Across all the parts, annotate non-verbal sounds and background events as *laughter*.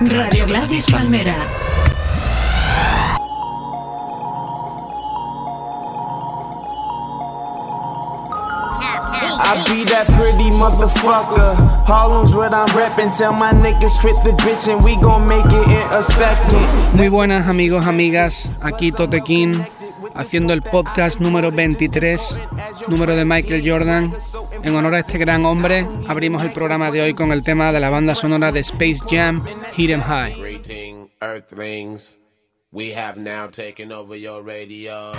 Radio Gladys Palmera. I be that pretty motherfucker. Harlem's what I'm reppin'. Tell my niggas with the bitch and we gon' make it in a second. Muy buenas amigos, amigas. Aquí Totequín haciendo el podcast número 23, número de Michael Jordan. En honor a este gran hombre, abrimos el programa de hoy con el tema de la banda sonora de Space Jam, Hit 'em High. Greeting, Earthlings. We have now taken over your radio.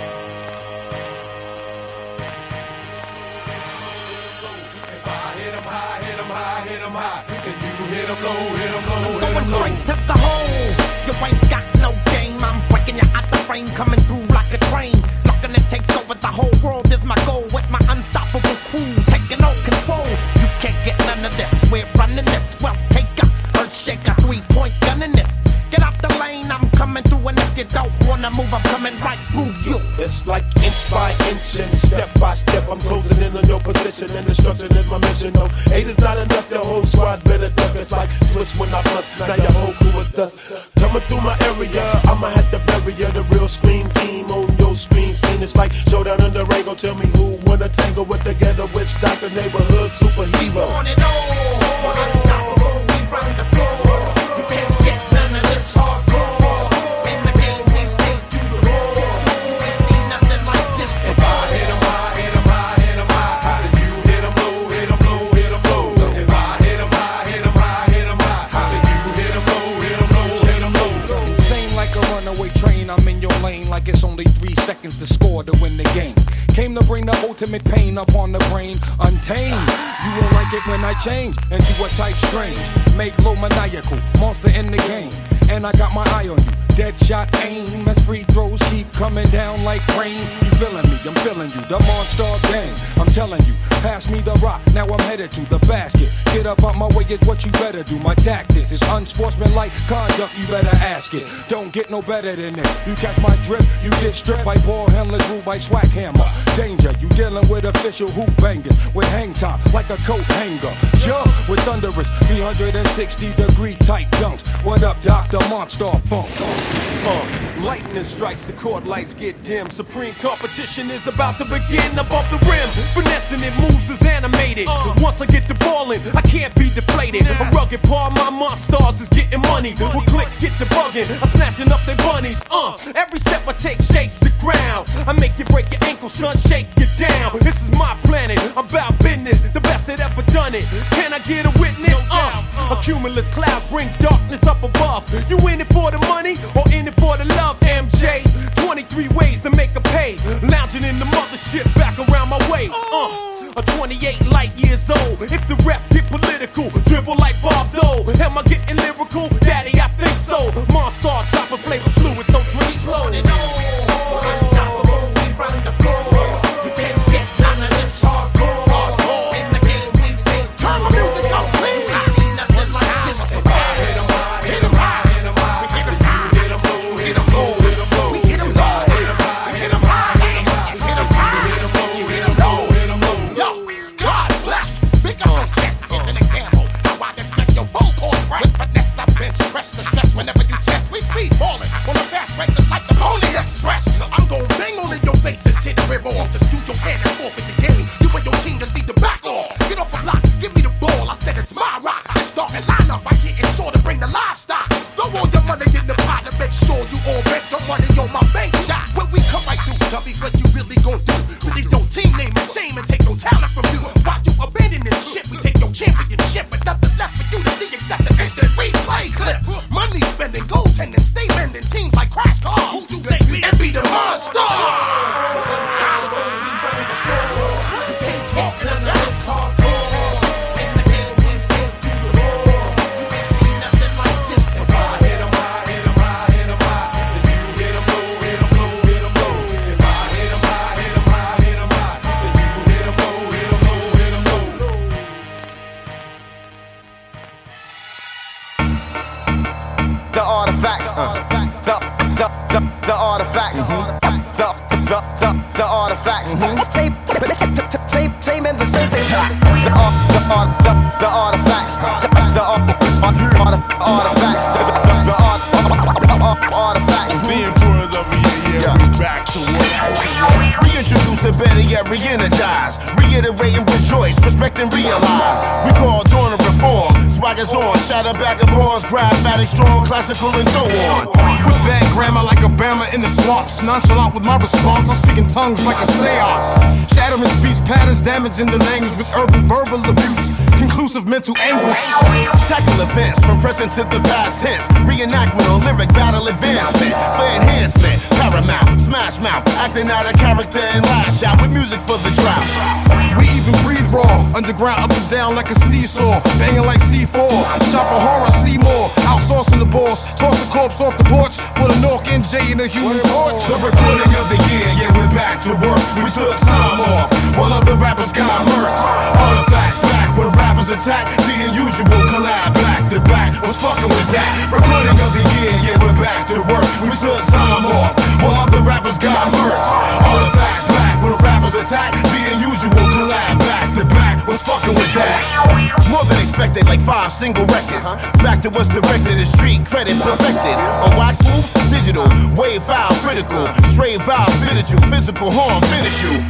Going straight to the hole. You ain't got no game. I'm breaking you out the frame, coming through like a train. Looking to take over the whole world is my goal. With my unstoppable crew taking all control. You can't get none of this. We're running this. Well, take a earth shaker, three point gun in this. Get out the you don't wanna move, I'm coming right through you. It's like inch by inch and step by step. I'm closing in on your position and destruction is my mission. No, eight is not enough. The whole squad better duck. It's like switch when I bust. Now your whole crew is dust. Coming through my area, I'ma have to bury ya. The real scream team on your screen scene. It's like showdown the Rango. Tell me who wanna tangle with the ghetto witch doctor, neighborhood superhero. on it all. Unstoppable, bring the ultimate pain upon the brain, untamed. You won't like it when I change into a type strange. Make low maniacal, monster in the game. And I got my eye on you. Dead shot aim as free throws keep coming down like rain. You feeling me? I'm feeling you. The monster gang. I'm telling you. Pass me the rock. Now I'm headed to the basket. Get up out my way is what you better do. My tactics is unsportsmanlike conduct. You better ask it. Don't get no better than this. You catch my drip, you get stripped by ball handlers, ruled by swag hammer. Danger, you dealing with official hoop bangers with hang time like a coat hanger. Jump with thunderous 360 degree tight dunks. What up, Monster Funk? Uh, lightning strikes, the court lights get dim. Supreme competition is about to begin above the rim. Finessing it moves is animated. So once I get the ball in, I can't be deflated. A rugged part, my monsters is getting money. With clicks, get the bugging. I'm snatching up their bunnies. Uh, every step I take shakes the ground. I make you break your ankle, son, shake you down. This is my planet. I'm about business, the best that ever done it. Can I get a witness? Uh, a cumulus cloud bring darkness up above. You in it for the money or in it for the love, MJ? 23 ways to make a pay. Lounging in the mothership back around my way. Uh, a 28 light years old. If the refs get political, dribble like Bob Dole. Am I getting lyrical? Daddy, I think so. Monster, drop a flavor fluid, so drink slow. Shatter back of bars, graphic, strong, classical, and so on. With bad grammar like Obama in the swamps. Nonchalant with my response, I'm in tongues like a seance. Shattering speech patterns, damaging the language with urban verbal abuse. Conclusive mental anguish. Tackle events from present to the past tense. Reenactment on lyric battle advancement. For enhancement, paramount, smash mouth. Acting out a character and lash out with music for the drought. We even breathe raw, underground up and down like a seesaw, banging like C4. Chop a horror, see more, outsourcing the boss. Toss the corpse off the porch, put a Nork NJ in a human torch. The recording of the year, yeah, we're back to work. We took time off while other rappers got murked. Artifacts back attack. The unusual collab back to back. Was fucking with that. Recording of the year, yeah, we're back to work. We took time off while other rappers got murked. Artifacts back when the rappers attack. The unusual collab back to back. Was fucking with that. More than expected, like five single records. Back to what's directed, is street credit perfected. On wax loops, digital, wave file critical. Straight vowel fitted you, physical harm finish you.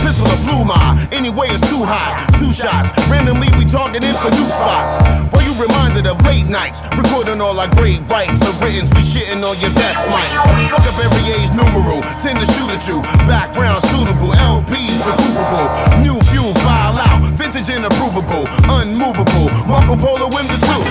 Pistol or blue my, anyway it's too hot. Two shots, randomly we targeting for new spots. While you reminded of late nights, recording all our great rights of writtens, we shitting on your best mics. Fuck up every age numeral, tend to shoot at you. Background suitable, LPs recuperable. New fuel file out, vintage and approvable, unmovable. Marco Polo in the two.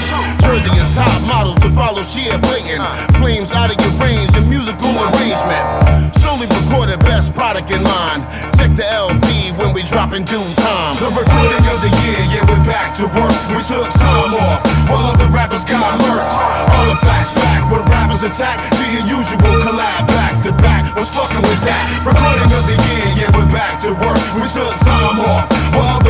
Jersey is top models to follow, She sheer blatant. Flames out of your range and musical arrangement. Slowly recorded, best product in mind. Check the LP when we drop in due time. The recording of the year, yeah, we're back to work. We took time off while other rappers got murked. Artifacts back when rappers attack. The unusual collab back to back. Was fucking with that. Recording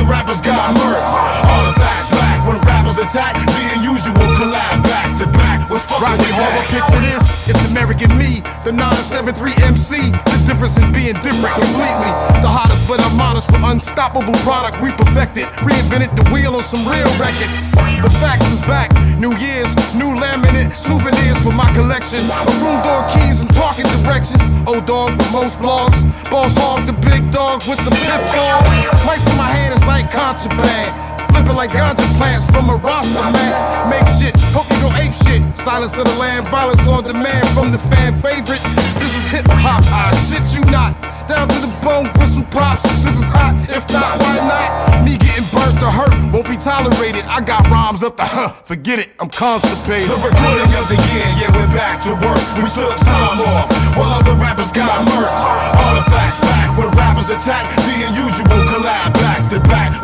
rappers got murked. Artifacts back when rappers attack. The unusual collab back to back. What's fucking Rocky with Horror, that. picture this. It's American me, the 973 MC. The difference in being different completely. The hottest, but I'm modest with unstoppable product we perfected. Reinvented the wheel on some real records. The facts is back. New Year's, new laminate, souvenirs for my collection. A room door keys and parking directions. Old dog with most blogs. Boss hog, the big dog with the piff dog. Mics in my hand is like contraband. Flipping like ganja plants from a roster, man. Make shit, hope you go ape shit. Silence of the land, violence on demand from the fan favorite. This is hip hop, I shit you not. Down to the bone, crystal props. This is hot, if not, why not? Me getting burnt to hurt won't be tolerated. I got rhymes up the huh, forget it, I'm constipated. The recording of the year, yeah, we're back to work. We took time off while other rappers got murked. Artifacts back when rappers attack. The unusual collab back.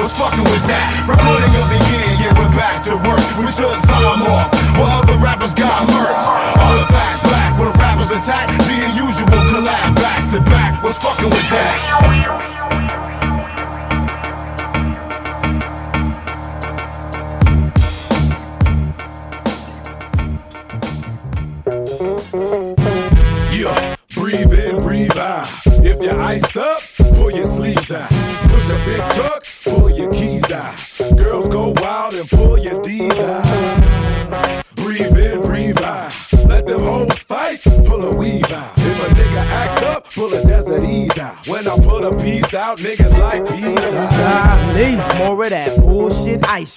Was fucking with that. Recording of the year, yeah, we're back to work. We took time off while other rappers got murked. Artifacts back when rappers attack. The unusual collab back to back. Was fucking with that.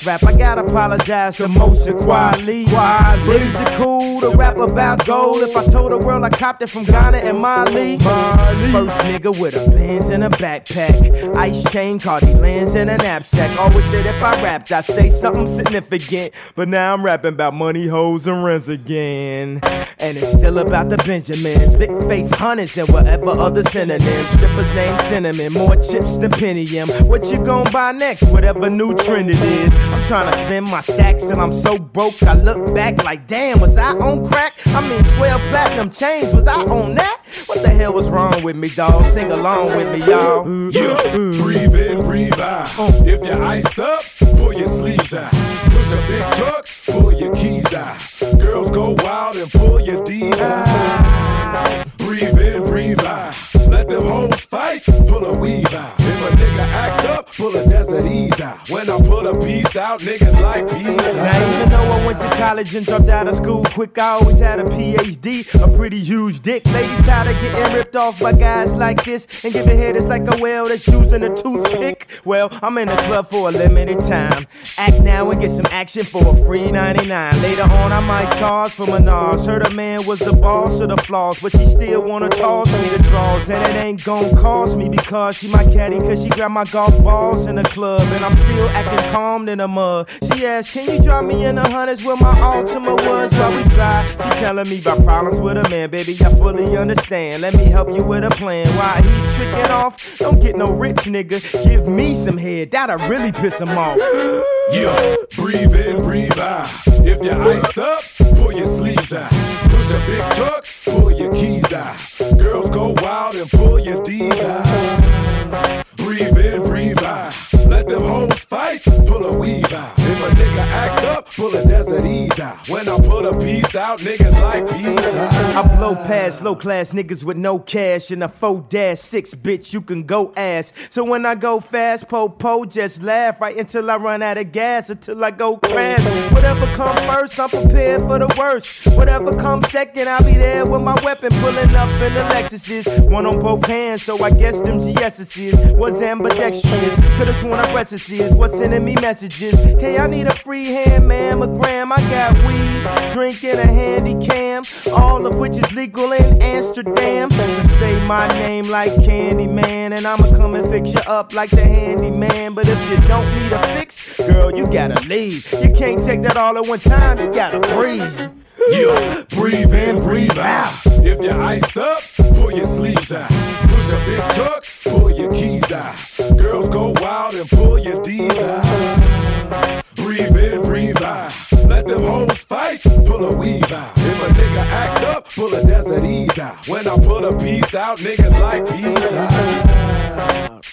Rap. I gotta apologize to Moshe Kweli. Kweli. Is it cool to rap about gold? If I told the world I copped it from Ghana and Mali. First nigga with a Benz and a backpack. Ice chain, Cartier lens in a knapsack. Always said if I rapped, I'd say something significant. But now I'm rapping about money, hoes, and rents again. And it's still about the Benjamins. Big face hunters and whatever other synonyms. Strippers named Cinnamon, more chips than Pentium. What you gon' buy next? Whatever new trend it is. Trying to spend my stacks and I'm so broke. I look back like, damn, was I on crack? I mean, 12 platinum chains, was I on that? What the hell was wrong with me, dawg? Sing along with me, y'all. Yeah, breathe in, breathe out. If you're iced up, pull your sleeves out. Push a big truck, pull your keys out. Girls go wild and pull your D's out. Breathe in, breathe out. Let them hoes fight, pull a weave out. If a nigga act up, pull a desert ease out. When I put a piece out, niggas like peace Now even though I went to college and dropped out of school quick, I always had a PhD, a pretty huge dick. Ladies tired of getting ripped off by guys like this and giving head is like a whale that's using a toothpick. Well, I'm in the club for a limited time. Act now and get some action for a free 99. Later on, I might charge for Menage. Heard a man was the boss of the flaws, but she still wanna toss me the draws. And it ain't gon' cost me because she my caddy, cause she grabbed my golf balls in the club. And I'm still acting calm in the mud. She asked, Can you drop me in the hundreds where my Altima was while we drive? She telling me about problems with a man, baby. I fully understand. Let me help you with a plan. Why he tricking off? Don't get no rich nigga. Give me some head, that'll really piss him off. Yeah, breathe in, breathe out. If you're iced up, pull your sleeves out. Push a big truck, pull your keys out. Girls go wild and pull your D's out. Breathe in, breathe out. Let them hoes fight, pull a weave out. If a nigga act up, pull a desert ease out. When I pull a piece out, niggas like peace. I blow past low class niggas with no cash in a 4 dash 6, bitch, you can go ass. So when I go fast, po po, just laugh right until I run out of gas, until I go crash. Whatever come first, I'm prepared for the worst. Whatever comes second, I'll be there with my weapon, pulling up in the Lexuses. One on both hands, so I guess them GS's was ambidextrous. Could've sworn I recipes What's sending me messages. Hey, I need a free hand mammogram. I got weed, drinking a handy cam, all of which is legal in Amsterdam. So say my name like Candyman, and I'ma come and fix you up like the handyman. But if you don't need a fix, girl, you gotta leave. You can't take that all at one time, you gotta breathe. Yeah, breathe in, breathe out. If you're iced up, pull your sleeves out. Push a big truck, pull your keys out. Girls go wild and pull pull a weave out. If a nigga act up, pull a desert ease out. When I pull a piece out, niggas like peace out.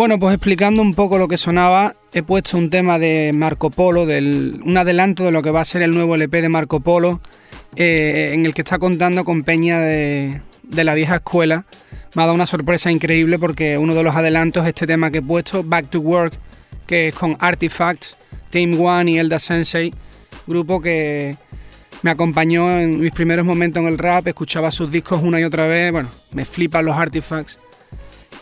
Bueno, pues explicando un poco lo que sonaba, he puesto un tema de Marco Polo, un adelanto de lo que va a ser el nuevo LP de Marco Polo, eh, en el que está contando con Peña de, de la vieja escuela. Me ha dado una sorpresa increíble porque uno de los adelantos es este tema que he puesto, Back to Work, que es con Artifacts, Team One y Elda Sensei, grupo que me acompañó en mis primeros momentos en el rap, escuchaba sus discos una y otra vez, bueno, me flipan los Artifacts.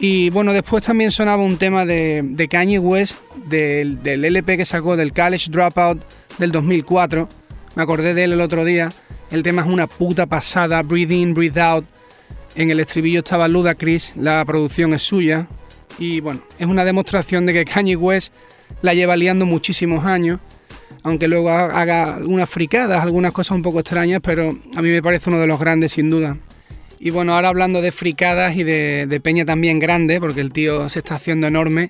Y bueno, después también sonaba un tema de, Kanye West, del, del LP que sacó del College Dropout del 2004. Me acordé de él el otro día. El tema es una puta pasada, Breathe In, Breathe Out. En el estribillo estaba Ludacris, la producción es suya. Y bueno, es una demostración de que Kanye West la lleva liando muchísimos años. Aunque luego haga algunas fricadas, algunas cosas un poco extrañas, pero a mí me parece uno de los grandes sin duda. Y bueno, ahora hablando de fricadas y de, peña también grande, porque el tío se está haciendo enorme.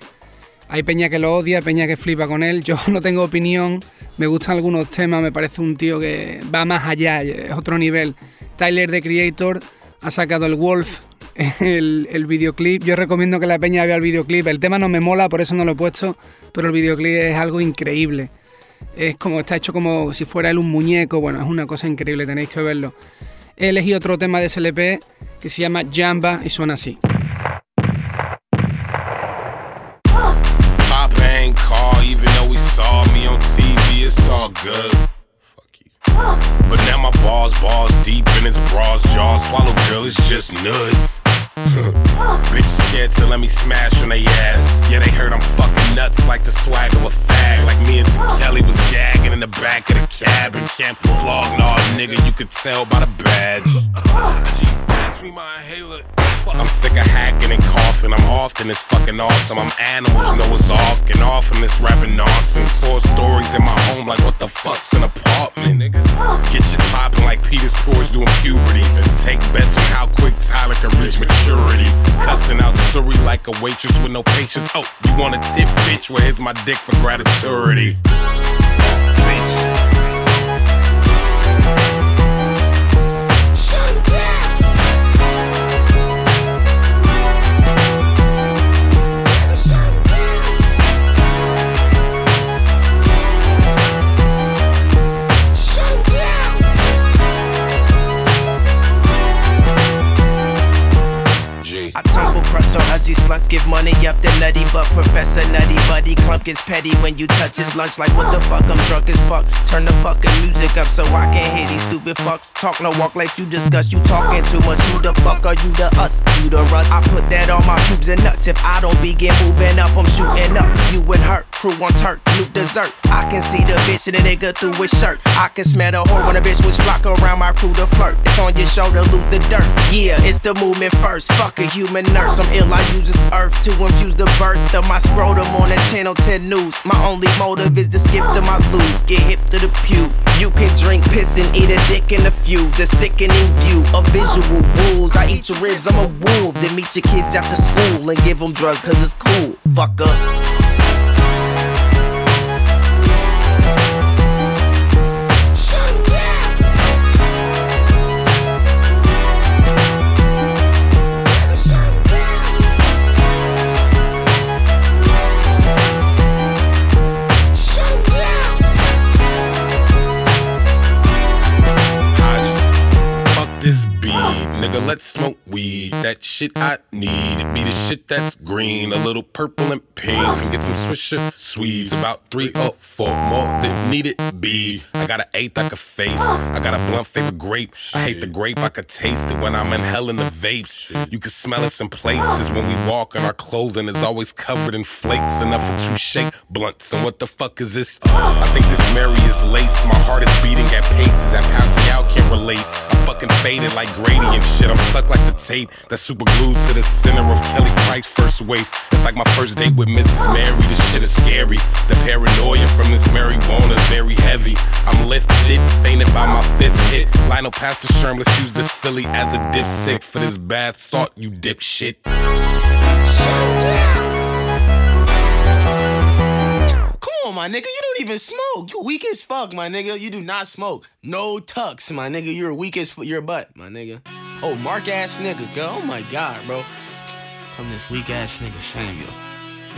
Hay peña que lo odia, peña que flipa con él. *laughs* Yo no tengo opinión, me gustan algunos temas, me parece un tío que va más allá, es otro nivel. Tyler, the Creator, ha sacado el Wolf, *laughs* el, el videoclip. Yo recomiendo que la peña vea el videoclip. El tema no me mola, por eso no lo he puesto, pero el videoclip es algo increíble. Es como, está hecho como si fuera él un muñeco, bueno, es una cosa increíble, tenéis que verlo. He elegido otro tema de SLP que se llama Jamba y suena así. Pop ain't call, even though he saw me on TV, it's all good. Fuck you. But now my balls, balls deep in his bras, jaws swallow, girl, it's just nud. *laughs* Bitches scared to let me smash on they ass. Yeah, they heard I'm fucking nuts like the swag of a fag. Like me and T. Oh. Kelly was gagging in the back of the cab and can't vlog, nah, nigga, you could tell by the badge. Oh. G, pass me my inhaler. I'm sick of hacking and coughing. I'm often it's fucking awesome. I'm animals, Noah's Ark, and off in this rapping nonsense. Four stories in my home, like what the fuck's an apartment, nigga? Get shit popping like Peter's pores doing puberty. And take bets on how quick Tyler can reach maturity. Cussing out Surrey like a waitress with no patience. Oh, you want a tip, bitch? Well, here's my dick for gratitude. Give money up to nutty, but Professor Nutty Buddy Clump gets petty when you touch his lunch. Like what the fuck? I'm drunk as fuck. Turn the fucking music up so I can hear these stupid fucks. Talk no walk like you discuss. You talking too much. Who the fuck are you the us? You the rust. I put that on my pubes and nuts. If I don't begin moving up, I'm shooting up. You and her, crew on turf, loot dessert. I can see the bitch and the nigga through his shirt. I can smell the whore when a bitch was flock around my crew to flirt. It's on your shoulder, loot the dirt. Yeah, it's the movement first. Fuck a human nurse. I'm ill, I use this earth to infuse the birth of my scrotum on the channel 10 news. My only motive is to skip to my loot, get hip to the pew. You can drink piss and eat a dick in a few. The sickening view of visual rules. I eat your ribs, I'm a wolf. Then meet your kids after school and give them drugs cause it's cool. Fuck Let's smoke weed. That shit I need. It be the shit that's green, a little purple and pink. And get some Swisher Sweets. About three or four more that need it be. I got an eighth I could face. I got a blunt favorite grape. I hate the grape. I could taste it when I'm inhaling the vapes. You can smell us in places when we walk, and our clothing is always covered in flakes. Enough for two shake blunts. And what the fuck is this? I think this Mary is lace. My heart is beating at paces that Pacquiao can't relate. Fucking faded like gradient shit. I'm stuck like the tape that's super glued to the center of Kelly Price first waist. It's like my first date with Mrs. Mary. This shit is scary. The paranoia from this marijuana is very heavy. I'm lifted, fainted by my fifth hit. Lionel Pastor Sherm, let's use this Philly as a dipstick for this bath salt, you dipshit. Come my nigga. You don't even smoke. You weak as fuck, my nigga. You do not smoke. No tucks, my nigga. You're weak as f- your butt, my nigga. Oh, mark ass nigga, girl. Oh my god, bro. Come this weak ass nigga Samuel.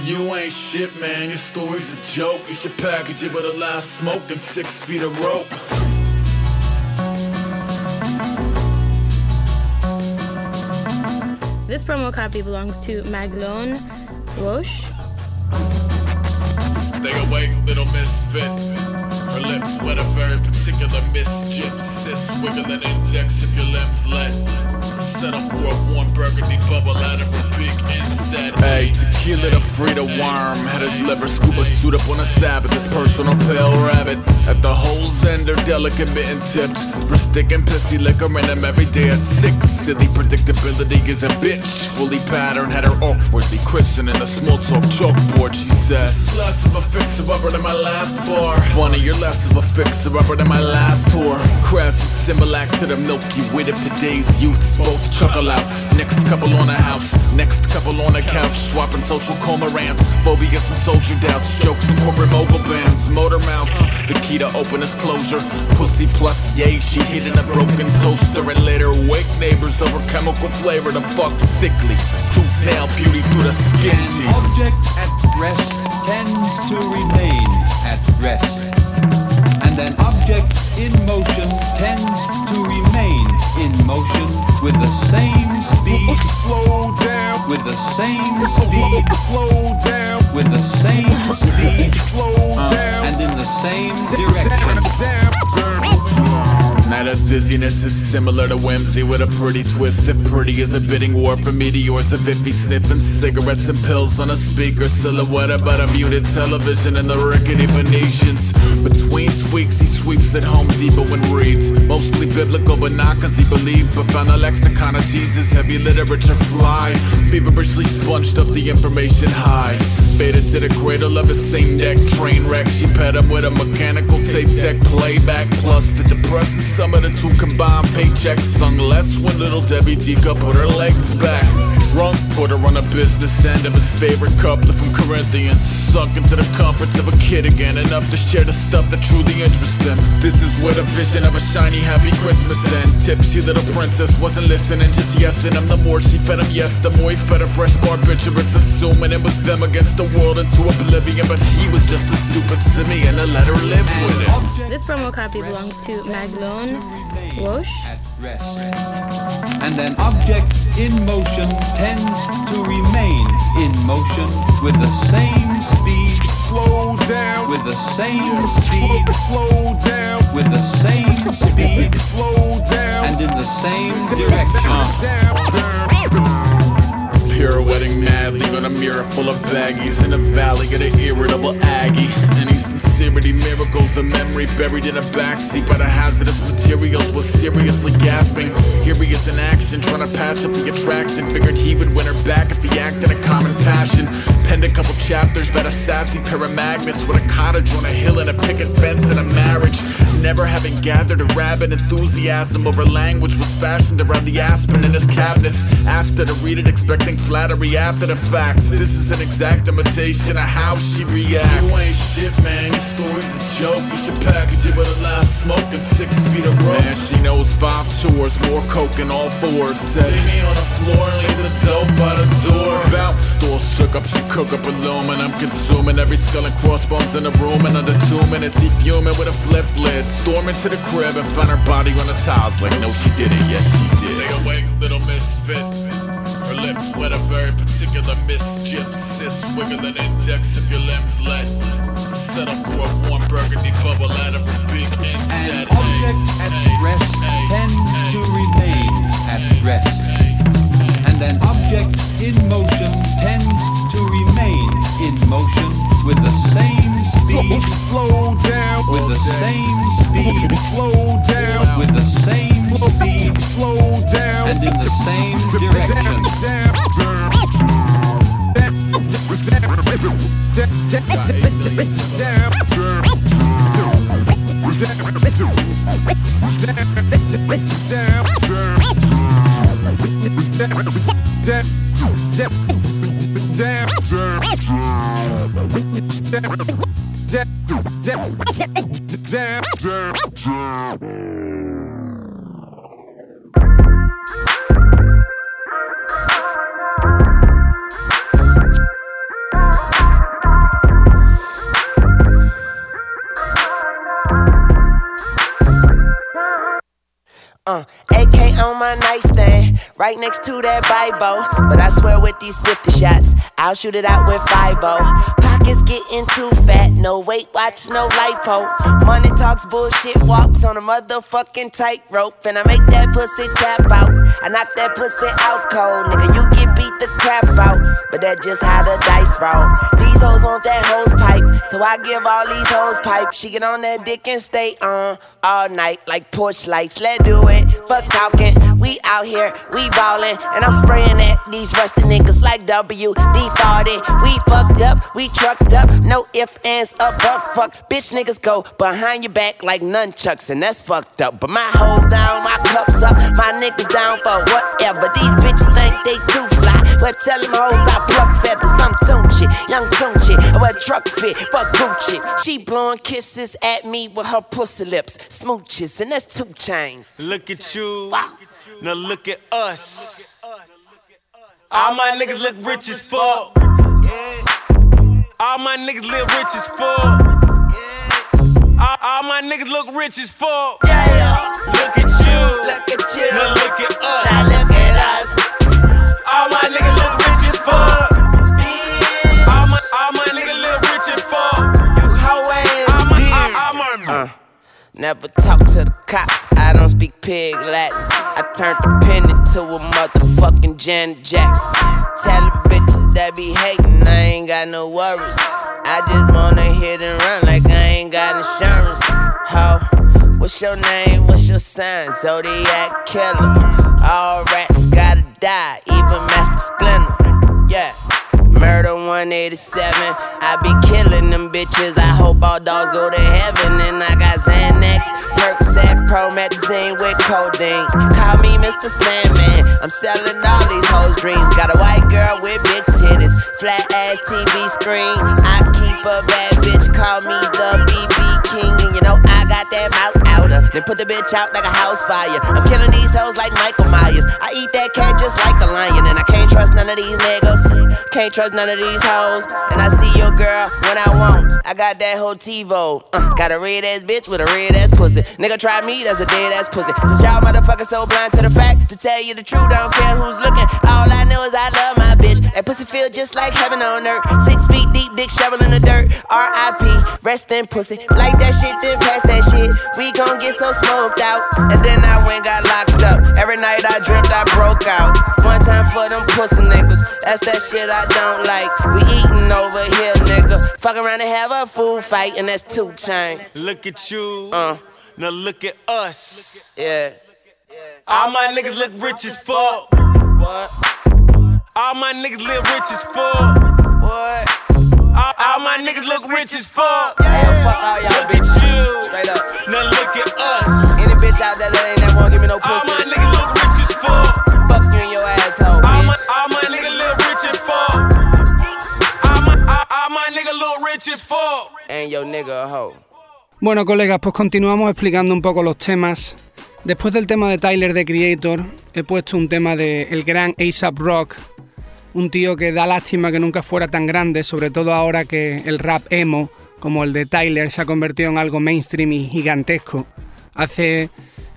You ain't shit, man. Your story's a joke. You should package it with a last smoke and six feet of rope. This promo copy belongs to Maglone Roche. Stay awake, little misfit. Her lips wet a very particular mischief. Sis wiggling index if your limbs let. Settle for a warm burgundy bubble out of her beak instead. Hey, tequila the Frida worm. Had his liver scuba suit up on a Sabbath. His personal pale rabbit. At the hole's end, her delicate mitten tipped. For sticking pissy liquor in him every day at six. Silly predictability is a bitch. Fully patterned, had her awkwardly christening the small talk chalkboard. She said, Less of a fixer upper than my last bar. Funny, you're less of a fixer upper than my last tour. Crass similar to the milky Way of today's youth. Both chuckle out. Next couple on a house, next couple on a couch. Swapping social cormorants, phobias and soldier doubts. Jokes and corporate mogul bands, motor mounts. The key to open is closure. Pussy plus yay, she hid in a broken toaster and later wake neighbors over chemical flavor. to fuck sickly. Tooth nail beauty through the skin. An object at rest tends to remain at rest. And an object in motion tends to remain in motion with the same speed. Slow down. With the same speed. Slow down. With the same speed. Slow down. And in the same direction. Night of dizziness is similar to whimsy with a pretty twist. If pretty is a bidding war for meteors of Iffy sniffing cigarettes and pills on a speaker silhouette about a muted television and the rickety Venetians. Between tweaks, he sweeps at Home Depot and reads. Mostly biblical, but not cause he believed. But found a lexicon of Jesus, heavy literature fly. Feverishly sponged up the information high. Faded to the cradle of a same deck train wreck. She pet him with a mechanical tape deck playback. Plus, the depressing sum of the two combined paychecks sung less when little Debbie Deca put her legs back. Drunk, put her on a business end of his favorite couplet from Corinthians. Sunk into the comforts of a kid again, enough to share the stuff that truly interests them. This is where the vision of a shiny, happy Christmas end. Tipsy little princess wasn't listening, just yesing him. The more she fed him, yes, the more he fed her fresh barbiturates, assuming it was them against the world into oblivion. But he was just a stupid simian and let her live with it. This promo copy belongs to Maglone Wosh. And an object in motion tends to remain in motion with the same speed. Slow down. With the same speed. Slow down. With the same speed. Slow down. And in the same direction. Pirouetting madly on a mirror full of baggies in a valley of the irritable Aggie. Any sincerity miracles, a memory buried in a backseat by the hazardous materials was seriously gasping. Here he is in action, trying to patch up the attraction. Figured he would win her back if he acted a common passion. Penned a couple chapters about a sassy pair of magnets with a cottage on a hill and a picket fence and a marriage. Never having gathered a rabid enthusiasm over language was fashioned around the aspirin in his cabinets. Asked her to read it, expecting flattery after the fact. This is an exact imitation of how she reacts. You ain't shit, man. Story's a joke. You should package it with a last smoke and six feet of rope. Man, she knows five chores, more coke and all fours. Said, Leave me on the floor and leave the dope by the door. Bounce store shook up, she cook up aluminum. I'm consuming every skull and crossbones in the room. And under two minutes, he fuming with a flip lid. Storm into the crib and find her body on the tiles. Like, no, she did it. Yes, she did. Stay awake, little misfit. Lips wet a very particular mischief. Sis wiggling index if your limbs let. Settle for a warm burgundy bubble out of her big instead. An object at rest tends to remain at rest. And an object in motion tends to remain in motion with the same speed. *laughs* Slow down. With the same speed. Slow down. With the same speed. Slow down. And in the same direction. Uh, AK on my nightstand, right next to that Bible. But I swear with these 50 shots, I'll shoot it out with 5 Pockets getting too fat, no weight watch, no lipo. Money talks bullshit, walks on a motherfucking tightrope. And I make that pussy tap out. I knock that pussy out cold, nigga. You get beat the crap out, but that just how the dice roll. These hoes want that hose pipe, so I give all these hoes pipe. She get on that dick and stay on all night like porch lights. Let's do it. Fuck talking, we out here, we ballin', and I'm spraying at these rusty niggas like WD 40. We fucked up, we trucked up, no ifs, ands, up, but fucks. Bitch niggas go behind your back like nunchucks, and that's fucked up. But my hoes down, my cups up, my niggas down for whatever. These bitches tell them hoes I pluck feathers. I'm Tunechi, young Tunechi, I wear truck fit, fuck Gucci. She blowing kisses at me with her pussy lips, smooches, and that's two chains. Look at you. Now look at us. All my niggas look rich as fuck. All my niggas live rich as fuck. All, all my niggas look rich as fuck. Yeah. Look at you. Look at you. Now look at us. Now look at us. Never talk to the cops. I don't speak pig Latin. I turned the pen into a motherfucking Janet Jackson. Tell the bitches that be hating, I ain't got no worries. I just wanna hit and run like I ain't got insurance. Ho, what's your name? What's your sign? Zodiac killer. All rats gotta die, even Master Splinter. Yeah. Murder 187. I be killing them bitches. I hope all dogs go to heaven. And I got Xanax, Percocet, Promethazine with codeine. Call me Mr. Sandman. I'm selling all these hoes' dreams. Got a white girl with big titties, flat ass TV screen. I keep a bad bitch. Call me the BB King. And you know I got that mouth outer. Then put the bitch out like a house fire. I'm killing these hoes like Michael Myers. I eat that cat just like a lion. And I can't trust none of these niggas. Can't trust none of these hoes. And I see your girl when I want. I got that whole TiVo. Uh, got a red ass bitch with a red ass pussy. Nigga try me, that's a dead ass pussy. Since y'all motherfuckers so blind to the fact, to tell you the truth, I don't care who's looking. All I know is I love my bitch. That pussy feel just like heaven on earth. Six feet deep, dick shovel in the dirt. R.I.P. Rest in pussy. Like that shit, then pass that shit. We gon' get so smoked out. And then I went got locked up. Every night I dreamt I broke out. One time for them pussy niggas. That's that shit I don't like. We eating over here, nigga. Fuck around and have a food fight, and that's two chain. Look at you. Uh. Now look at us. Yeah. All my niggas look rich as fuck. What? All my niggas live rich as fuck. What? All, all my niggas look rich as fuck. Yeah, fuck all y'all Look at you. Straight up. Now look at us. Any bitch out there that ain't never won't give me no pussy. All my niggas look rich as fuck. Fuck you and your asshole, All my, bitch. all my niggas live rich as fuck. All my, all, all my niggas look rich as fuck. And your nigga a hoe. Bueno, colegas, pues continuamos explicando un poco los temas. Después del tema de Tyler the Creator, he puesto un tema de el gran ASAP Rock, un tío que da lástima que nunca fuera tan grande, sobre todo ahora que el rap emo, como el de Tyler, se ha convertido en algo mainstream y gigantesco. Hace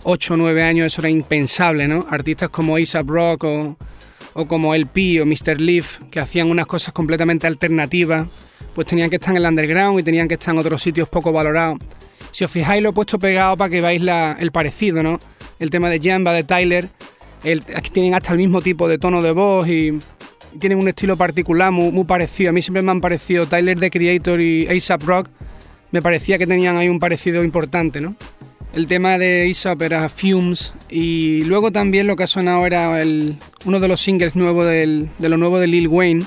8 o 9 años eso era impensable, ¿no? Artistas como ASAP Rock o, o como LP o Mr. Leaf, que hacían unas cosas completamente alternativas, pues tenían que estar en el underground y tenían que estar en otros sitios poco valorados. Si os fijáis, lo he puesto pegado para que veáis el parecido, ¿no? El tema de Jamba, de Tyler, el- aquí tienen hasta el mismo tipo de tono de voz y tienen un estilo particular muy, parecido. A mí siempre me han parecido Tyler, The Creator y ASAP Rock, me parecía que tenían ahí un parecido importante, ¿no? El tema de ASAP era Fumes y luego también lo que ha sonado era el- uno de los singles nuevos de lo nuevo de Lil Wayne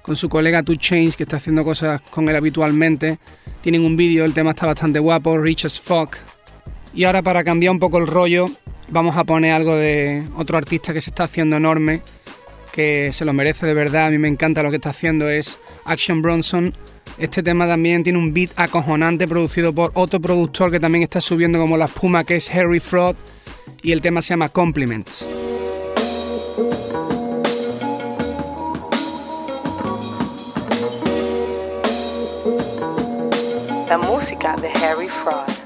con su colega Two Chainz que está haciendo cosas con él habitualmente. Tienen un vídeo, el tema está bastante guapo, Rich as Fuck. Y ahora para cambiar un poco el rollo, vamos a poner algo de otro artista que se está haciendo enorme, que se lo merece de verdad, a mí me encanta lo que está haciendo, es Action Bronson. Este tema también tiene un beat acojonante producido por otro productor que también está subiendo como la espuma, que es Harry Fraud, y el tema se llama Compliments. La música de Harry Fraud.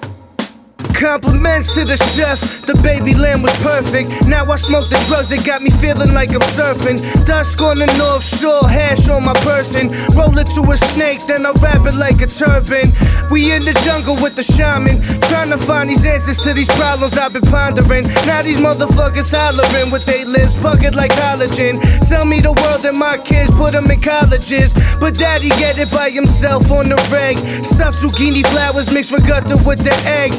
Compliments to the chef, the baby lamb was perfect. Now I smoke the drugs that got me feeling like I'm surfing. Dusk on the North Shore, hash on my person. Roll it to a snake, then I wrap it like a turban. We in the jungle with the shaman, trying to find these answers to these problems I've been pondering. Now these motherfuckers hollering with they lips, bucket like collagen. Sell me the world and my kids, put them in colleges. But daddy get it by himself on the reg. Stuffed zucchini flowers mixed with gutter with the egg.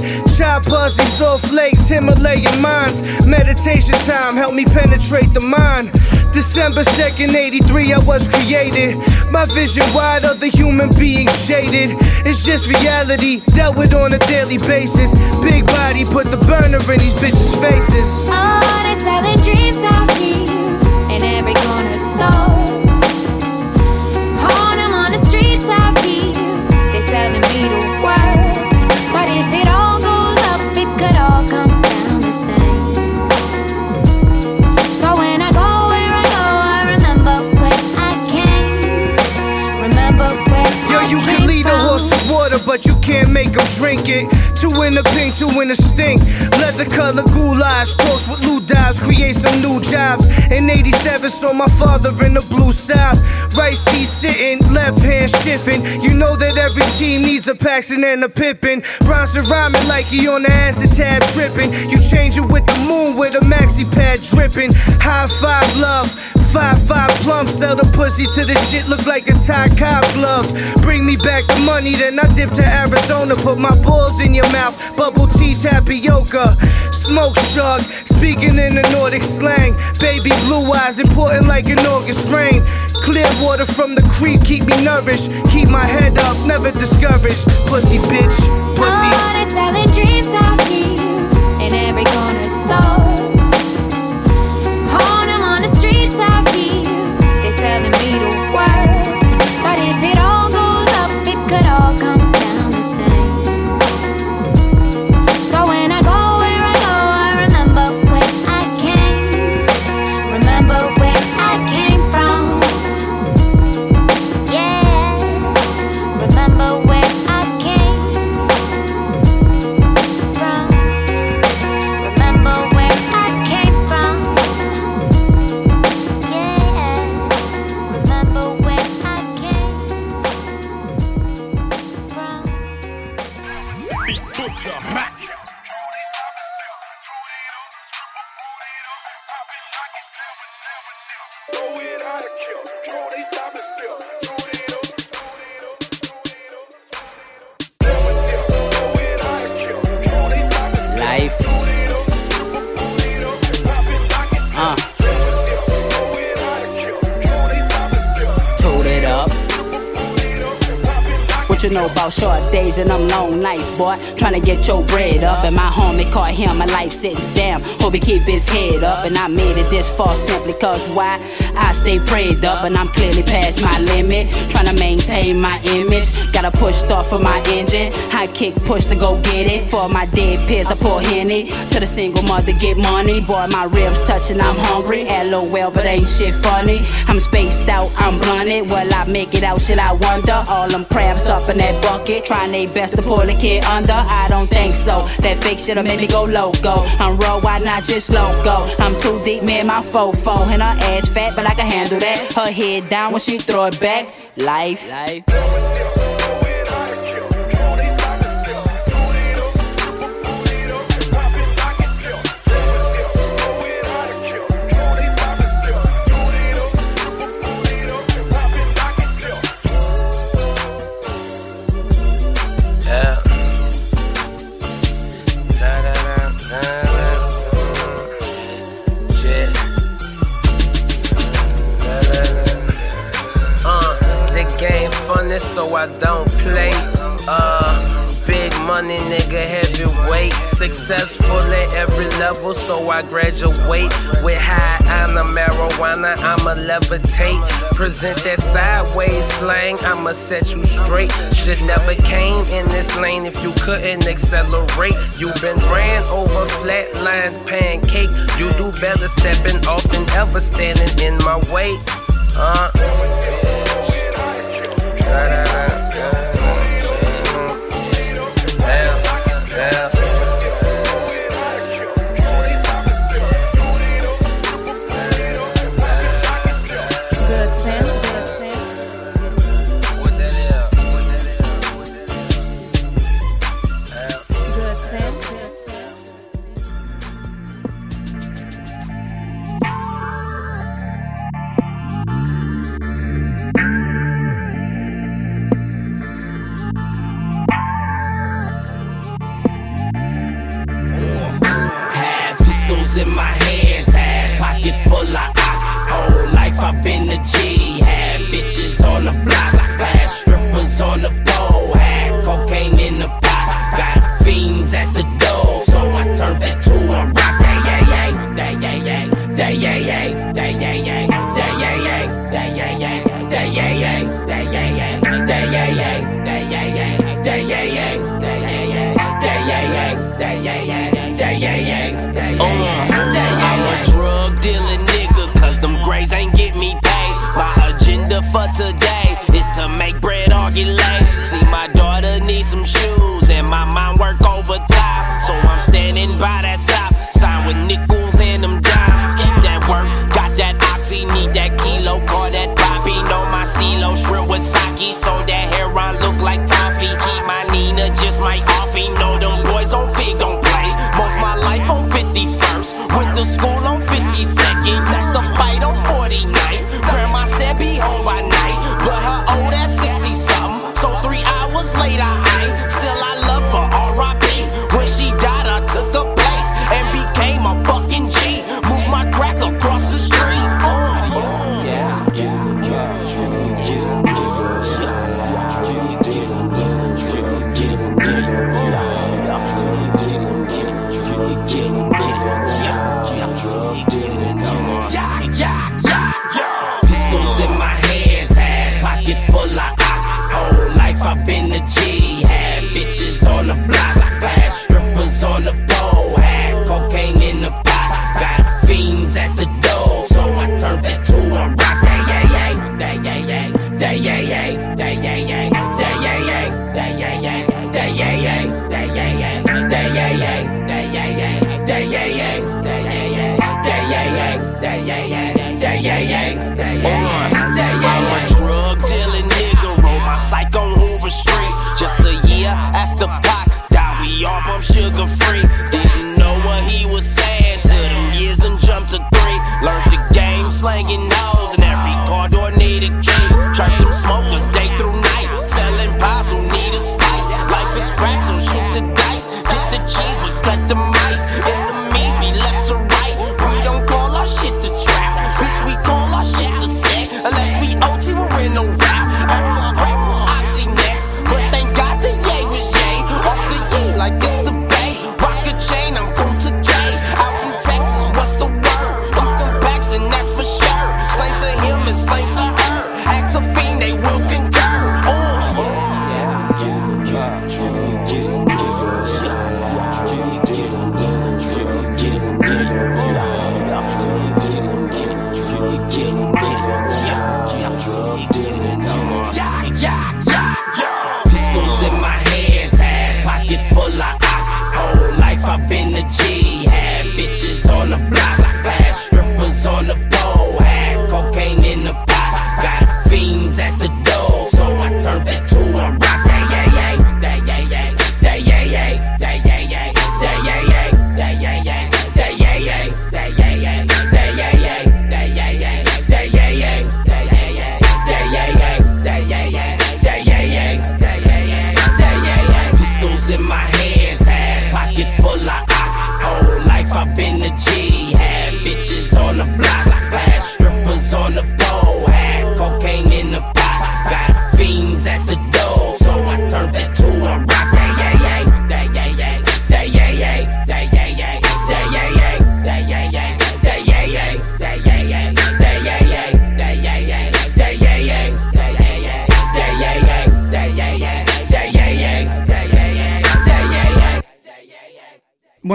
Chop pussy, soft flakes, Himalayan minds. Meditation time, help me penetrate the mind. December 2nd, 83, I was created. My vision wide, other human beings shaded. It's just reality, dealt with on a daily basis. Big body, put the burner in these bitches' faces. Oh, they're selling dreams out here 87, saw my father in the blue south. Right seat sitting, left hand shifting. You know that every team needs a Paxson and a Pippen. Bronson rhyming like he on the acid tab tripping. You change it with the moon with a maxi pad dripping. High five love. Five five plump, sell the pussy to the shit look like a tie cop glove. Bring me back the money, then I dip to Arizona, put my balls in your mouth. Bubble tea tapioca, smoke shark, speaking in the Nordic slang. Baby blue eyes, important like an August rain. Clear water from the creek, keep me nourished. Keep my head up, never discouraged. Pussy bitch, pussy. Oh, selling dreams out short days and them long nights, boy? Trying to get your bread up. And my homie caught him a life sentence. Damn, hope he keep his head up. And I made it this far simply cause why? I stay prayed up and I'm clearly past my limit. Tryna maintain my image. Gotta push start for my engine. High kick push to go get it. For my dead peers, I pour Henny. To the single mother, get money. Boy, my ribs touching, I'm hungry. LOL, but ain't shit funny. I'm spaced out, I'm blunted. Will I make it out? Should I wonder? All them crabs up in that bucket. Trying their best to pull the kid under. I don't think so. That fake shit'll make me go loco. I'm raw, why not just loco? I'm too deep, man, my fofo. And her ass fat, but I can handle that. Her head down when she throw it back. Life. Life. I don't play. Uh, big money, nigga, heavyweight. Successful at every level, so I graduate with high on honor marijuana. I'ma levitate. Present that sideways slang, I'ma set you straight. Shit never came in this lane if you couldn't accelerate. You been ran over flatline pancake. You do better stepping off than ever standing in my way. Uh. Yeah, yeah, yeah, yeah, yeah, yeah, yeah, yeah, yeah, yeah, yeah, yeah, yeah, yeah, yeah, yeah, yeah, yeah, yeah, I'm a drug dealing nigga, cause them grades ain't get me paid. My agenda for today is to make bread or get laid. See, my daughter needs some shoes, and my mom work overtime. So I'm standing by that stop sign with nickels and them dimes. Keep that work, got that oxy, need that kilo, that poppy. Stilo, shrimp with sake, so that hair on look like toffee. Keep my Nina just my offie. Know them boys on fig don't play. Most my life on 51st, went to school on 52nd. Used to fight on 49th. Grandma said be home by night, but her old ass 60 something. So three hours later, yeah, yeah.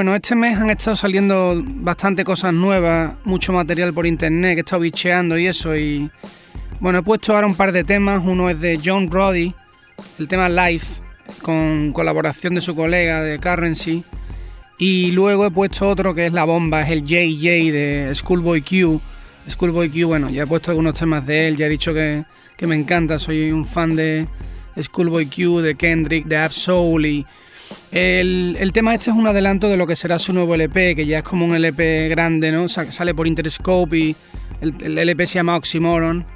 Bueno, este mes han estado saliendo bastante cosas nuevas, mucho material por internet que he estado bicheando y eso. Y bueno, he puesto ahora un par de temas. Uno es de John Roddy, el tema Life, con colaboración de su colega de Currency. Y luego he puesto otro que es la bomba, es el JJ de Schoolboy Q. Schoolboy Q, bueno, ya he puesto algunos temas de él, ya he dicho que, que me encanta, soy un fan de Schoolboy Q, de Kendrick, de Ab Soul y el, el, tema este es un adelanto de lo que será su nuevo LP, que ya es como un LP grande, ¿no? Sale por Interscope y el, el LP se llama Oxymoron.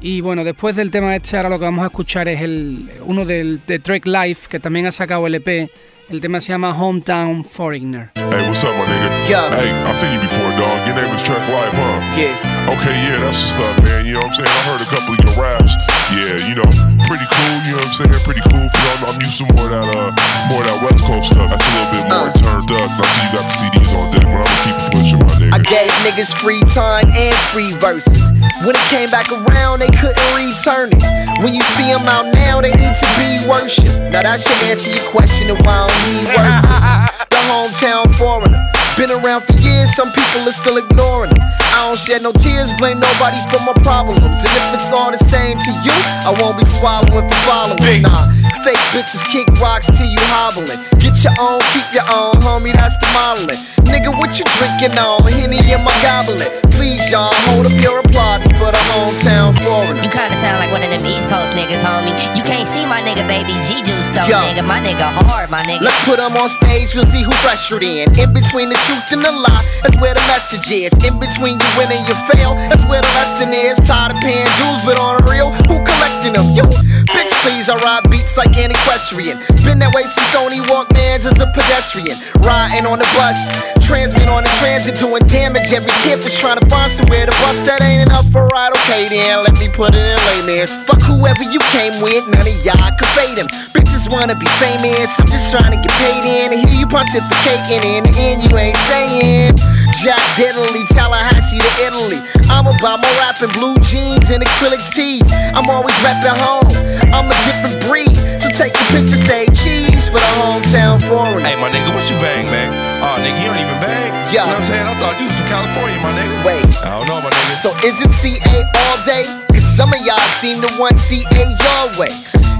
Y bueno, después del tema este, ahora lo que vamos a escuchar es el, uno del, de Trek Life, que también ha sacado LP. El tema se llama Hometown Foreigner. Hey, what's up, my nigga? Yeah. Hey, I've seen you before, dog. Your name is Trek Life, huh? Yeah. Okay, yeah, that's the stuff, man. You know what I'm saying? I heard a couple of your raps. Yeah, you know, pretty cool. You know what I'm saying? Pretty cool. Cause I'm, I'm used to more of that, uh, more of that West Coast stuff. That's a little bit more turned up. Not you got the CDs on deck, but I'm gonna keep pushing, my nigga. I gave niggas free time and free verses. When it came back around, they couldn't return it. When you see them out now, they need to be worshipped. Now that should answer your question of why I don't need work. *laughs* the hometown foreigner. Been around for years, some people are still ignoring it. I don't shed no tears, blame nobody for my problems. And if it's all the same to you, I won't be swallowing for following. Nah, fake bitches kick rocks till you hobbling. Get your own, keep your own, homie, that's the modeling. Nigga, what you drinking on? Henny in my goblet. Please, y'all, hold up your applauding for the hometown foreigner. You kinda sound like one of them East Coast niggas, homie. You can't see my nigga, baby. G Juice though, Yo. nigga. My nigga hard, my nigga. Let's put put 'em on stage, we'll see who pressured in. In between the truth and the lie, that's where the message is. In between you win and you fail, that's where the lesson is. Tired of paying dues, but on real, who collecting them? You, bitch, please, I ride beats like an equestrian. Been that way since Sony Walkmans as a pedestrian. Riding on the bus, transmit on the transit, doing damage. Every campus trying to find somewhere to bust that ain't enough for right. Okay, then let me put it in layman's. Fuck whoever you came with, none of y'all could fade him. Bitches wanna be famous, I'm just trying to get paid in. And hear you pontificating, in you ain't saying. Jack Diddley, Tallahassee to Italy. I'm about my rapping blue jeans and acrylic tees. I'm always rapping home. I'm a different breed. So take a picture, say cheese for the hometown foreigner. Hey, my nigga, what you bang, man? Oh, nigga, you don't even bang. Yeah. You know what I'm saying? I thought you was from California, my nigga. Wait. I don't know, my nigga. So is it CA all day? Cause some of y'all seem to want CA your way.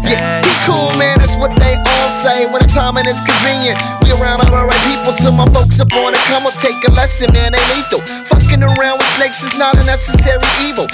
Yeah, be cool, man, that's what they all say when the timing is convenient. We around all the right people till my folks up on it. Come up, take a lesson, man, they lethal. Fucking around with snakes is not a necessary evil.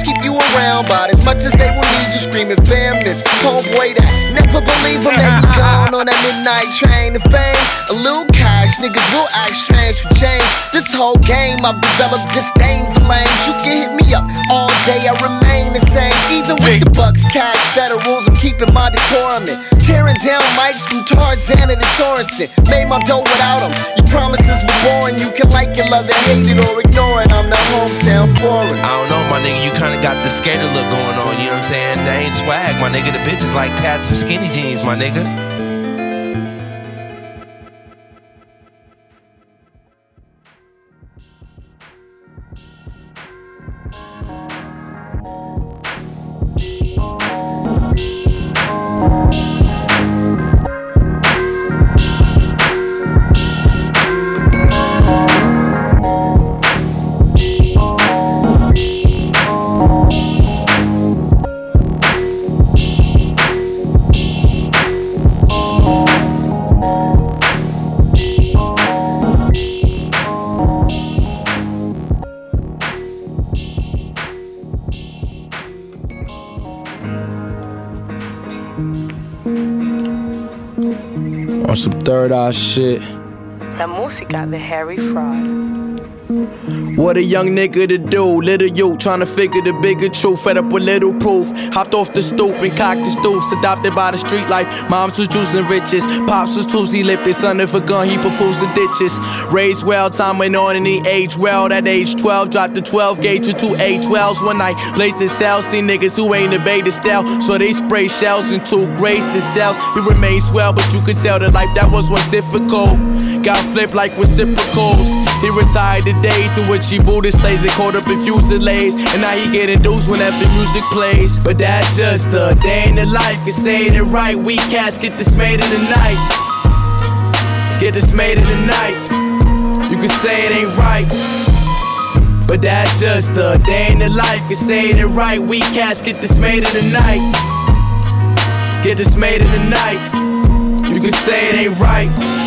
Folks keep you around, but as much as they will need you screaming fairness. Homeboy, that never believe they be gone on that midnight train to fame. A little cash, niggas will act strange for change. This whole game, I've developed disdain for lanes. You can hit me up all day, I remain the same. Even with the bucks, cash, federals, I'm keeping my decorum in. Tearing down mics from Tarzan to Torrenson. Made my dough without them. Promises were born, You can like it, love it, hate it, or ignore it. I'm the hometown foreign. I don't know, my nigga. You kinda got the skater look going on, you know what I'm saying? They ain't swag, my nigga. The bitches like tats and skinny jeans, my nigga. Third eye shit. La música de Harry Fraud. What a young nigga to do, little you trying to figure the bigger truth, fed up with little proof. Hopped off the stoop and cocked his deuce, adopted by the street life. Moms was juicing riches, pops was Tuesday lifted, son of a gun, he fools in ditches. Raised well, time went on and he aged well. At age 12, dropped the 12 gauge to two A12s one night. Laced his cells, see niggas who ain't the style, so they spray shells into grades to cells. He remained swell, but you could tell the life that was was difficult. Got flipped like reciprocals. He retired the days in which he Buddhist stays and caught up in fusillades. And now he get induced whenever music plays. But that's just a day in the life. Can say it right. We cats get this made in the night. Get this made in the night. You can say it ain't right. But that's just a day in the life. Can say it right. We cats get this made in the night. Get this made in the night. You can say it ain't right.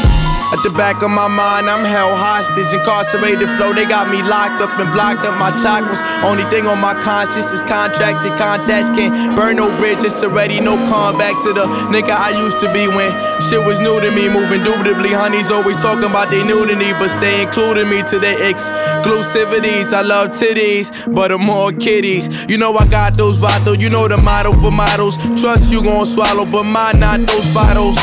The back of my mind, I'm held hostage, incarcerated flow. They got me locked up and blocked up my chakras. Only thing on my conscience is contracts and contacts. Can't burn no bridges already, no comeback to the nigga I used to be when shit was new to me. Moving indubitably, honeys always talking about they nudity, but stay including me to their exclusivities. I love titties, but I'm more kitties. You know I got those vital, you know the motto for models. Trust you gon' swallow, but mine not those bottles.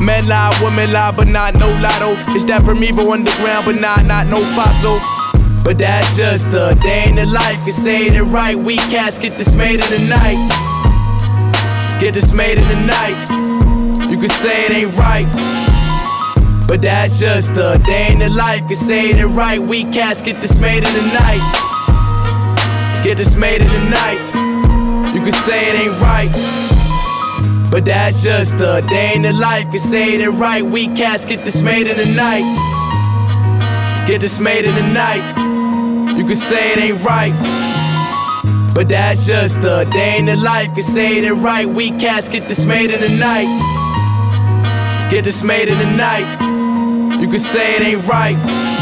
Men lie, women lie, but not no lotto. It's that Primeval underground, but not not no fossil. But that's just a day in the life. Can say it right. We cats get this made in the night. Get this made in the night. You can say it ain't right. But that's just a day in the life. Can say it right. We cats get this made in the night. Get this made in the night. You can say it ain't right. But that's just a day in the life. Can say it right. We cats get dismayed in the night. Get dismayed in the night. You can say it ain't right. But that's just a day in the life. Can say it right. We cats get dismayed in the night. Get dismayed in the night. You can say it ain't right.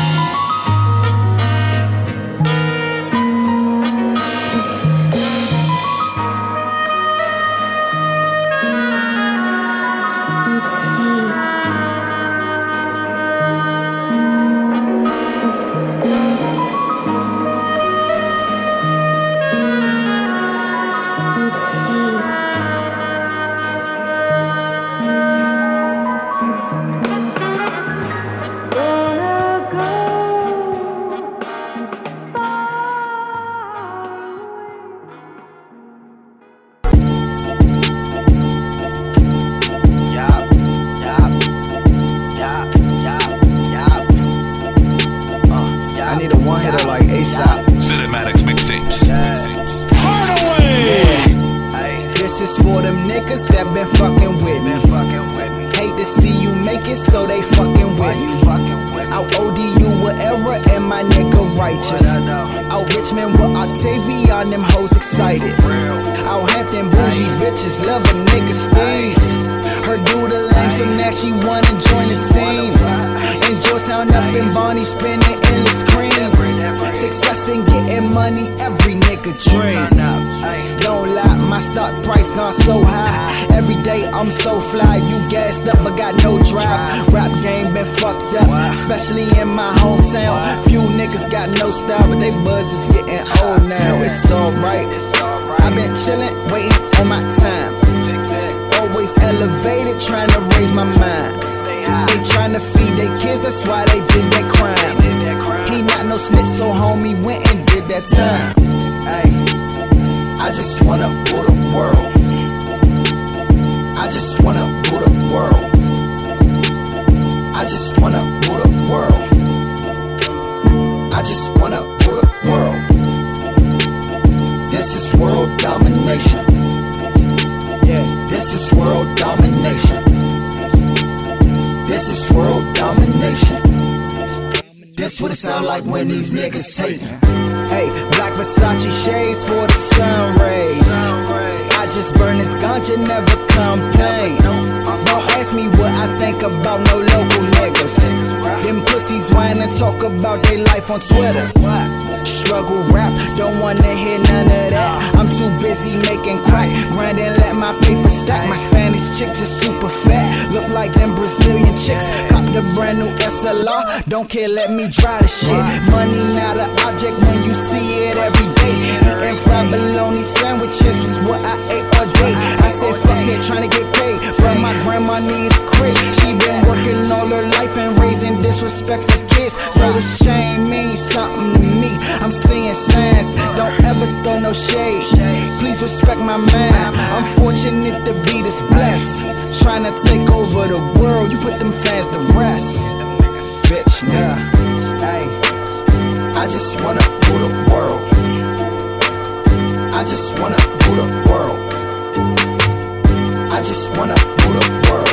Price gone so high. Every day I'm so fly, you gassed up but got no drive. Rap game been fucked up, especially in my hometown. Few niggas got no style, but they buzz is getting old now. It's alright. I've been chillin', waiting on my time. Always elevated, trying to raise my mind. They trying to feed their kids, that's why they did that crime. He not no snitch, so homie went and did that time. Ay. I just wanna rule the world. I just wanna rule the world. I just wanna rule the world. I just wanna rule the world. This is world domination. Yeah, this is world domination. This is world domination. This what it sound like when these niggas hatin'. Hey, black Versace shades for the sun rays. Just burn this ganja, never complain. Don't ask me what I think about no local niggas. Them pussies whine and talk about their life on Twitter. Struggle rap, don't wanna hear none of that. I'm too busy making crack, grind and let my paper stack. My Spanish chick just super fat, look like them Brazilian chicks. Cop the brand new SLR, don't care, let me try the shit. Money not an object when you see it every day. Eating fried bologna sandwiches was what I ate all day. I said fuck it, trying to get paid, but my grandma need a crate. She been working all her life and raising disrespect for kids, so the shame means something to me. I'm seeing signs, don't ever throw no shade. Please respect my man. I'm fortunate to be this blessed. Trying to take over the world, you put them fans to rest. Bitch. Hey, I just wanna rule the world. I just wanna rule the world. I just wanna rule the world.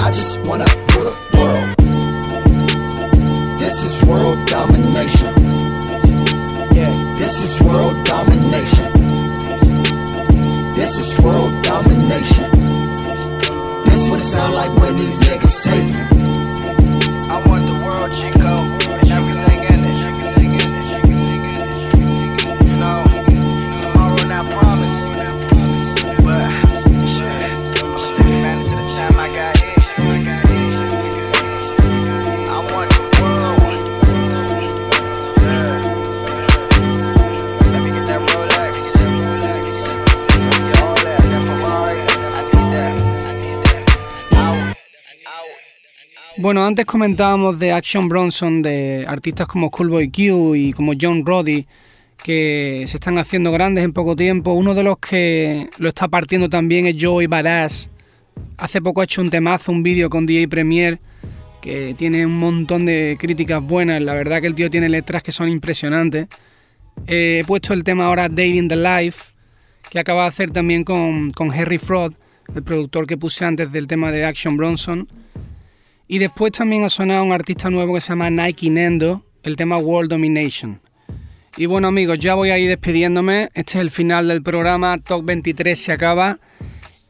I just wanna rule the world. This is world domination. Yeah, this is world domination. This is world domination. This what it sound like when these niggas say. I want the world, Chico, Bueno, antes comentábamos de Action Bronson, de artistas como Schoolboy Q y como John Roddy, que se están haciendo grandes en poco tiempo. Uno de los que lo está partiendo también es Joey Badass. Hace poco ha hecho un temazo, un vídeo con DJ Premier, que tiene un montón de críticas buenas. La verdad que el tío tiene letras que son impresionantes. Eh, he puesto el tema ahora Dating the Life, que acaba de hacer también con, con Harry Fraud, el productor que puse antes del tema de Action Bronson. Y después también ha sonado un artista nuevo que se llama Nike Nendo, el tema World Domination. Y bueno amigos, ya voy a ir despidiéndome. Este es el final del programa, Talk 23 se acaba.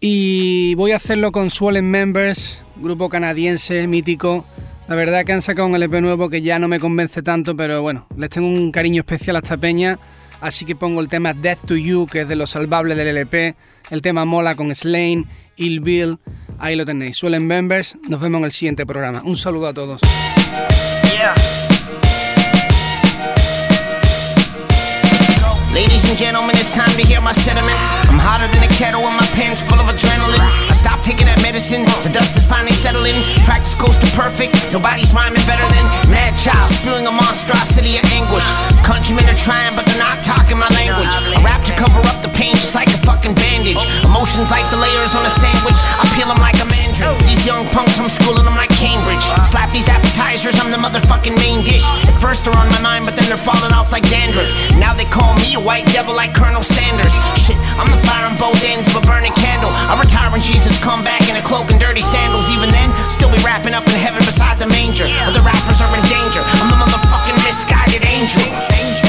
Y voy a hacerlo con Swollen Members, grupo canadiense mítico. La verdad que han sacado un LP nuevo que ya no me convence tanto, pero bueno, les tengo un cariño especial a esta peña. Así que pongo el tema Death to You, que es de los salvables del LP. El tema Mola con Slain, Ill Bill. Ahí lo tenéis. Swollen Members. Nos vemos en el siguiente programa. Un saludo a todos. Ladies and gentlemen, it's time to hear my sentiments. I'm hotter than a kettle my full of adrenaline. I stopped taking that medicine, the dust is finally settling. Practice goes to perfect, nobody's rhyming better than Madchild, spewing a monstrosity of anguish. Countrymen are trying, but they're not talking my language. I rap to cover up the pain, just like a fucking bandage. Emotions like the layers on a sandwich. I peel them like a These young punks, I'm schooling them like Cambridge. Slap these appetizers, I'm the motherfucking main dish. At first they're on my mind, but then they're falling off like dandruff. Now they call me a white devil like Colonel Sanders. Shit, I'm the fire on both ends of a burning candle. I retire when Jesus come back in a cloak and dirty sandals. Even then, still be wrapping up in heaven beside the manger. Other rappers are in danger. I'm the motherfucking misguided angel.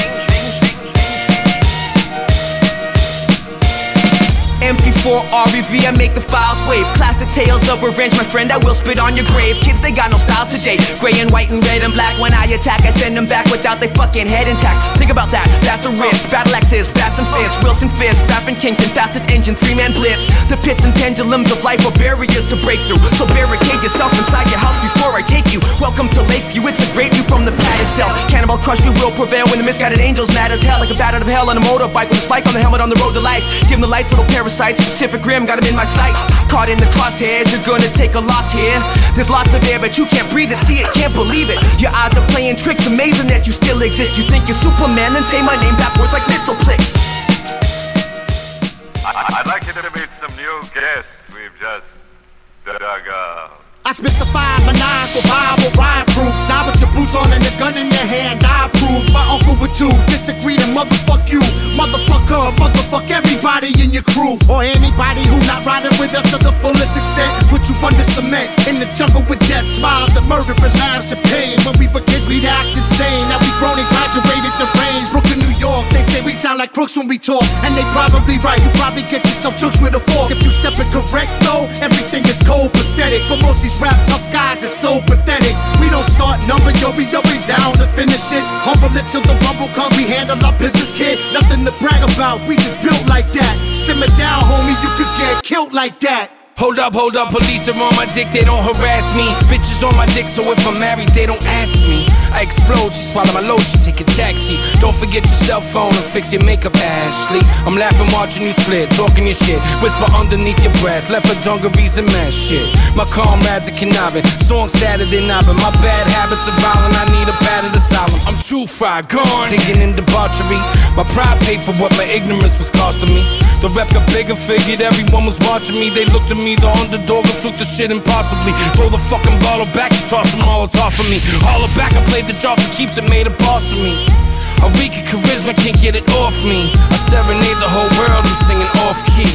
MP4 REV, I make the files wave. Classic tales of revenge, my friend, I will spit on your grave. Kids, they got no styles today. Gray and white and red and black. When I attack, I send them back without their fucking head intact. Think about that, that's a risk. Battle axes, bats and fists. Wilson Fisk, rapping Kingpin, fastest engine, three man blitz. The pits and pendulums of life are barriers to break through. So barricade yourself inside your house before I take you. Welcome to Lakeview, it's a great view from the padded cell. Cannibal crush you will prevail when the misguided angels mad as hell. Like a bat out of hell on a motorbike with a spike on the helmet on the road to life. Dim the lights, little parasites. Pacific Rim, got him in my sights. Caught in the crosshairs, you're gonna take a loss here. There's lots of air, but you can't breathe it, see it, can't believe it. Your eyes are playing tricks, amazing that you still exist. You think you're Superman, then say my name backwards like Mxyzptlk. I'd like you to meet some new guests we've just dug up. I spit the five maniacal Bible ride proof. Die with your boots on and a gun in your hand, I proof. My uncle would too disagree to motherfuck you, motherfucker, motherfuck everybody in your crew or anybody who not riding with us to the fullest extent. Put you under cement in the jungle with death smiles and murder and laughs and pain. When we were kids, we'd act insane. Now we grown and graduated the range. Brooklyn, New York, they say we sound like crooks when we talk, and they probably right. You probably get yourself choked with a fork if you step it correct though. Everything is cold, pathetic, but most these rap tough guys are so pathetic. We don't start number, yo, we always down to finish it. Humble it till the rumble cause we handle our business, kid. Nothing to brag about, we just built like that. Simmer down, homie, you could get killed like that. Hold up, hold up, police are on my dick, they don't harass me. Bitches on my dick, so if I'm married, they don't ask me. I explode, she swallow my she take a taxi. Don't forget your cell phone and fix your makeup, Ashley. I'm laughing, watching you split, talking your shit. Whisper underneath your breath, left her dungarees and mad shit. My comrades are conniving, songs Saturday knobbing. My bad habits are violent, I need a padded asylum. I'm too fried, gone. Digging in debauchery. My pride paid for what my ignorance was costing me. The rep got bigger, figured everyone was watching me. They looked at me, the underdog, and took the shit impossibly. Throw the fucking bottle back, you toss them all off of me. All back, I played the job and keeps it made a boss of me. A weak charisma can't get it off me. I serenade the whole world, I'm singing off key.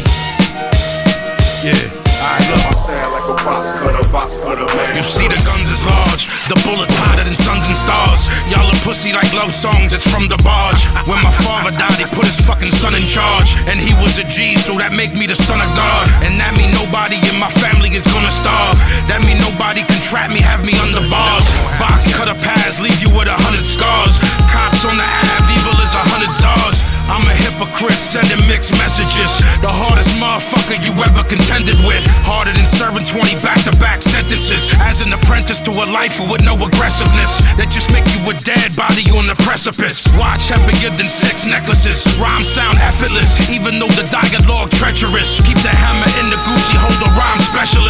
Yeah. I stand like a box cutter, box cutter, man. You see the guns is large, the bullets hotter than suns and stars. Y'all are pussy like love songs, it's from the barge. When my father died, he put his fucking son in charge. And he was a G, so that make me the son of God. And that mean nobody in my family is gonna starve. That mean nobody can trap me, have me under bars. Box cutter paths, leave you with a hundred scars. Cops on the Ave, evil is a hundred czars. I'm a hypocrite sending mixed messages. The hardest motherfucker you ever contended with. Harder than serving 20 back to back sentences. As an apprentice to a lifer with no aggressiveness. That just make you a dead body on the precipice. Watch heavier than six necklaces. Rhymes sound effortless, even though the dialogue treacherous. Keep the hammer in the Gucci, hold the rhyme special.